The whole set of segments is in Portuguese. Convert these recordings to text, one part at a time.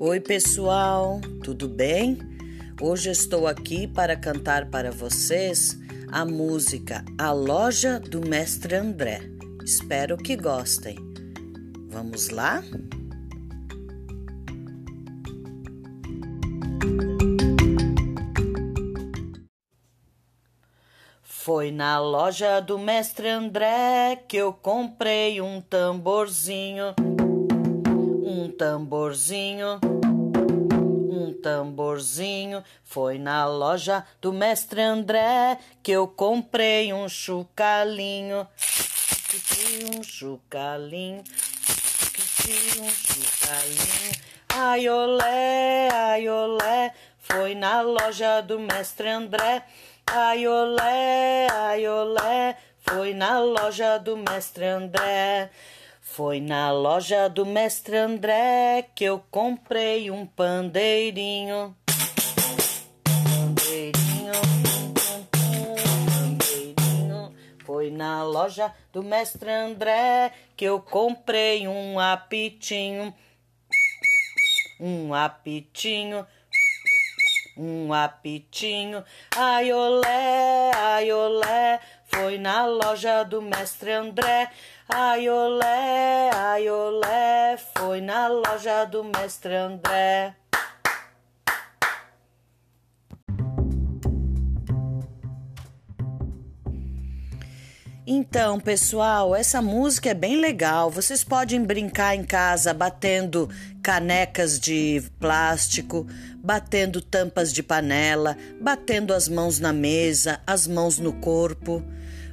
Oi, pessoal, tudo bem? Hoje estou aqui para cantar para vocês a música A Loja do Mestre André. Espero que gostem. Vamos lá? Foi na loja do Mestre André que eu comprei um tamborzinho um tamborzinho, um tamborzinho. Foi na loja do mestre André que eu comprei um chucalinho. Um chucalinho, um chucalinho. Ai olé, ai olé, foi na loja do mestre André. Ai olé, ai olé, foi na loja do mestre André. Foi na loja do mestre André que eu comprei um pandeirinho. Pandeirinho, pandeirinho. Foi na loja do mestre André que eu comprei um apitinho. Um apitinho um apitinho. Ai olé, ai olé, foi na loja do mestre André. Ai olé, ai olé, foi na loja do mestre André. Então, pessoal, essa música é bem legal. Vocês podem brincar em casa batendo canecas de plástico, batendo tampas de panela, batendo as mãos na mesa, as mãos no corpo.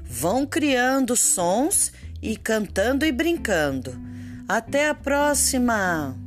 Vão criando sons e cantando e brincando. Até a próxima!